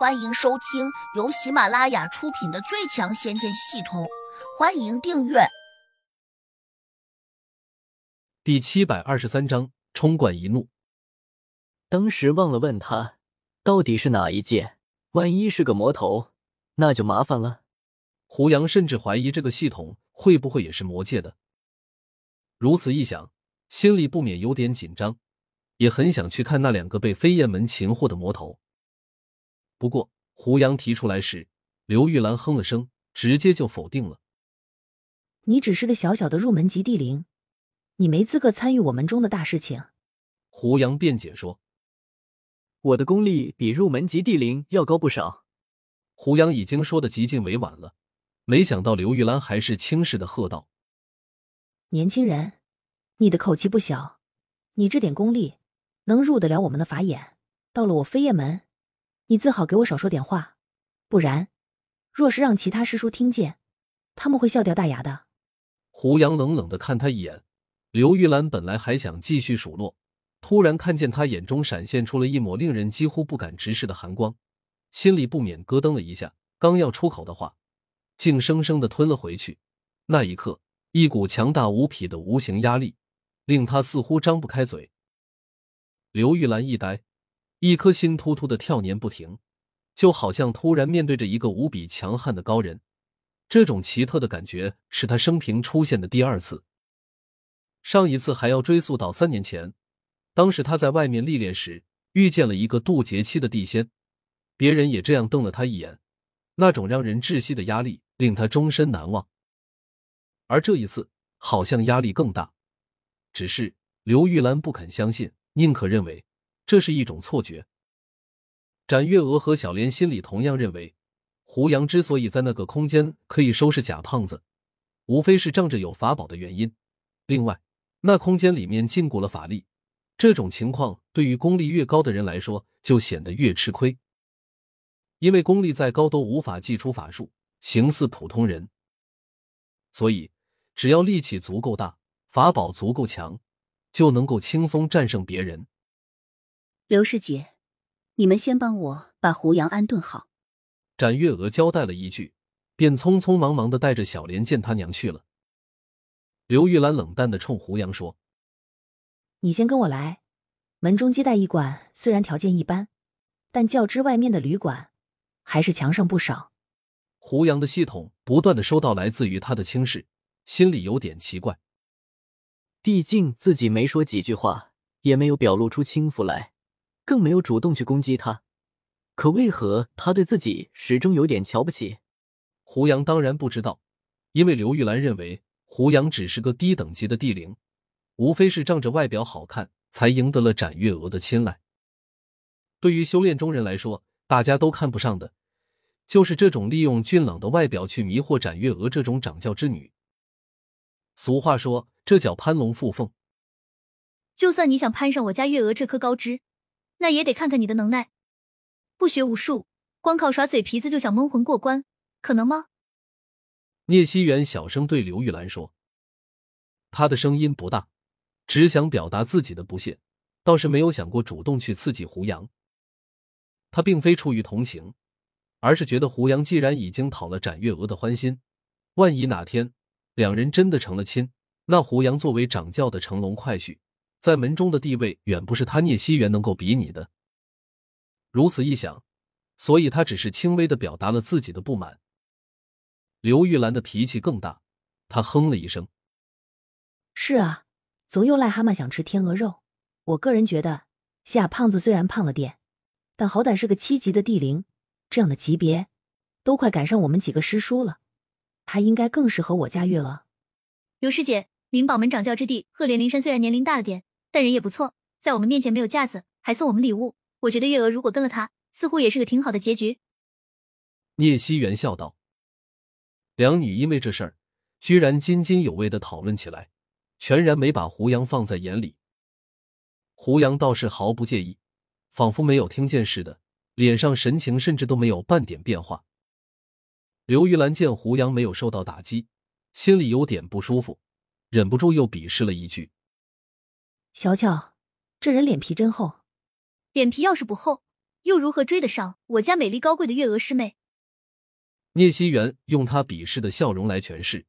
欢迎收听由喜马拉雅出品的《最强仙剑系统》，欢迎订阅。第七百二十三章冲冠一怒。当时忘了问他，到底是哪一届？万一是个魔头，那就麻烦了。胡杨甚至怀疑这个系统会不会也是魔界的。如此一想，心里不免有点紧张，也很想去看那两个被飞燕门擒获的魔头。不过，胡杨提出来时，刘玉兰哼了声，直接就否定了。你只是个小小的入门级地灵，你没资格参与我们中的大事情。胡杨辩解说：“我的功力比入门级地灵要高不少。”胡杨已经说的极尽委婉了，没想到刘玉兰还是轻视的喝道：“年轻人，你的口气不小，你这点功力能入得了我们的法眼？到了我飞燕门。”你最好给我少说点话，不然，若是让其他师叔听见，他们会笑掉大牙的。胡杨冷冷的看他一眼，刘玉兰本来还想继续数落，突然看见他眼中闪现出了一抹令人几乎不敢直视的寒光，心里不免咯噔了一下，刚要出口的话，竟生生的吞了回去。那一刻，一股强大无匹的无形压力，令他似乎张不开嘴。刘玉兰一呆。一颗心突突的跳年不停，就好像突然面对着一个无比强悍的高人。这种奇特的感觉是他生平出现的第二次。上一次还要追溯到三年前，当时他在外面历练时遇见了一个渡劫期的地仙，别人也这样瞪了他一眼，那种让人窒息的压力令他终身难忘。而这一次好像压力更大，只是刘玉兰不肯相信，宁可认为。这是一种错觉。展月娥和小莲心里同样认为，胡杨之所以在那个空间可以收拾假胖子，无非是仗着有法宝的原因。另外，那空间里面禁锢了法力，这种情况对于功力越高的人来说就显得越吃亏，因为功力再高都无法祭出法术，形似普通人。所以，只要力气足够大，法宝足够强，就能够轻松战胜别人。刘师姐，你们先帮我把胡杨安顿好。展月娥交代了一句，便匆匆忙忙的带着小莲见他娘去了。刘玉兰冷淡的冲胡杨说：“你先跟我来。门中接待驿馆虽然条件一般，但较之外面的旅馆，还是强上不少。”胡杨的系统不断的收到来自于他的轻视，心里有点奇怪。毕竟自己没说几句话，也没有表露出轻浮来。更没有主动去攻击他，可为何他对自己始终有点瞧不起？胡杨当然不知道，因为刘玉兰认为胡杨只是个低等级的地灵，无非是仗着外表好看才赢得了展月娥的青睐。对于修炼中人来说，大家都看不上的，就是这种利用俊朗的外表去迷惑展月娥这种掌教之女。俗话说，这叫攀龙附凤。就算你想攀上我家月娥这棵高枝。那也得看看你的能耐，不学无术，光靠耍嘴皮子就想蒙混过关，可能吗？聂熙元小声对刘玉兰说，他的声音不大，只想表达自己的不屑，倒是没有想过主动去刺激胡杨。他并非出于同情，而是觉得胡杨既然已经讨了展月娥的欢心，万一哪天两人真的成了亲，那胡杨作为掌教的乘龙快婿。在门中的地位远不是他聂熙元能够比拟的。如此一想，所以他只是轻微的表达了自己的不满。刘玉兰的脾气更大，她哼了一声：“是啊，总有癞蛤蟆想吃天鹅肉。我个人觉得，夏胖子虽然胖了点，但好歹是个七级的地灵，这样的级别都快赶上我们几个师叔了，他应该更适合我家月娥。”刘师姐，灵宝门掌教之地鹤连灵山虽然年龄大了点。但人也不错，在我们面前没有架子，还送我们礼物。我觉得月娥如果跟了他，似乎也是个挺好的结局。聂熙元笑道。两女因为这事儿，居然津津有味的讨论起来，全然没把胡杨放在眼里。胡杨倒是毫不介意，仿佛没有听见似的，脸上神情甚至都没有半点变化。刘玉兰见胡杨没有受到打击，心里有点不舒服，忍不住又鄙视了一句。小巧，这人脸皮真厚。脸皮要是不厚，又如何追得上我家美丽高贵的月娥师妹？聂熙元用他鄙视的笑容来诠释。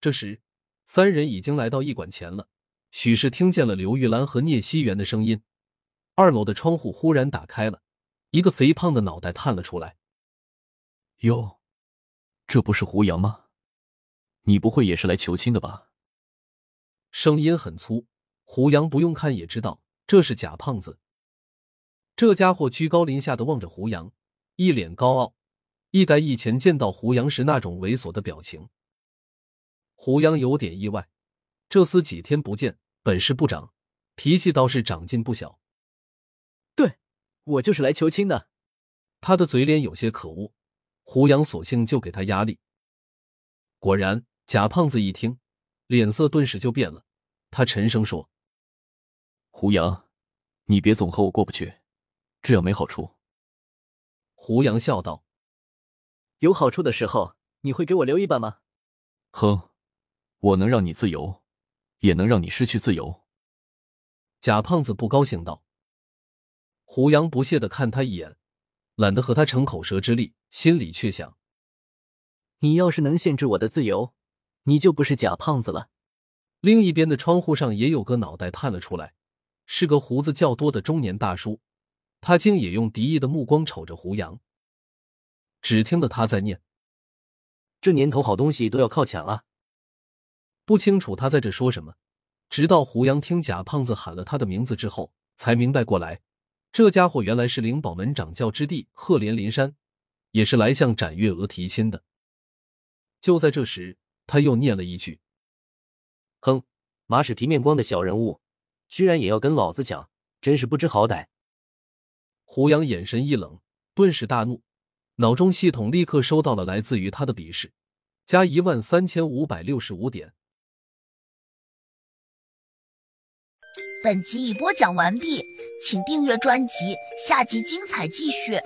这时，三人已经来到驿馆前了。许是听见了刘玉兰和聂熙元的声音，二楼的窗户忽然打开了，一个肥胖的脑袋探了出来。哟，这不是胡杨吗？你不会也是来求亲的吧？声音很粗，胡杨不用看也知道这是假胖子。这家伙居高临下的望着胡杨，一脸高傲，一改以前见到胡杨时那种猥琐的表情。胡杨有点意外。这厮几天不见，本事不长，脾气倒是长进不小。对，我就是来求亲的。他的嘴脸有些可恶，胡杨索性就给他压力。果然，假胖子一听，脸色顿时就变了。他沉声说：“胡杨，你别总和我过不去，这样没好处。”胡杨笑道：“有好处的时候，你会给我留一半吗？”哼，我能让你自由。也能让你失去自由。贾胖子不高兴道。胡杨不屑的看他一眼，懒得和他逞口舌之力，心里却想：你要是能限制我的自由，你就不是假胖子了。另一边的窗户上也有个脑袋探了出来，是个胡子较多的中年大叔，他竟也用敌意的目光瞅着胡杨。只听得他在念：“这年头好东西都要靠抢啊。”不清楚他在这说什么，直到胡杨听贾胖子喊了他的名字之后，才明白过来，这家伙原来是灵宝门掌教之弟赫连林山，也是来向展月娥提亲的。就在这时，他又念了一句：“哼，马屎皮面光的小人物，居然也要跟老子抢，真是不知好歹。”胡杨眼神一冷，顿时大怒，脑中系统立刻收到了来自于他的鄙视，加一万三千五百六十五点。本集已播讲完毕，请订阅专辑，下集精彩继续。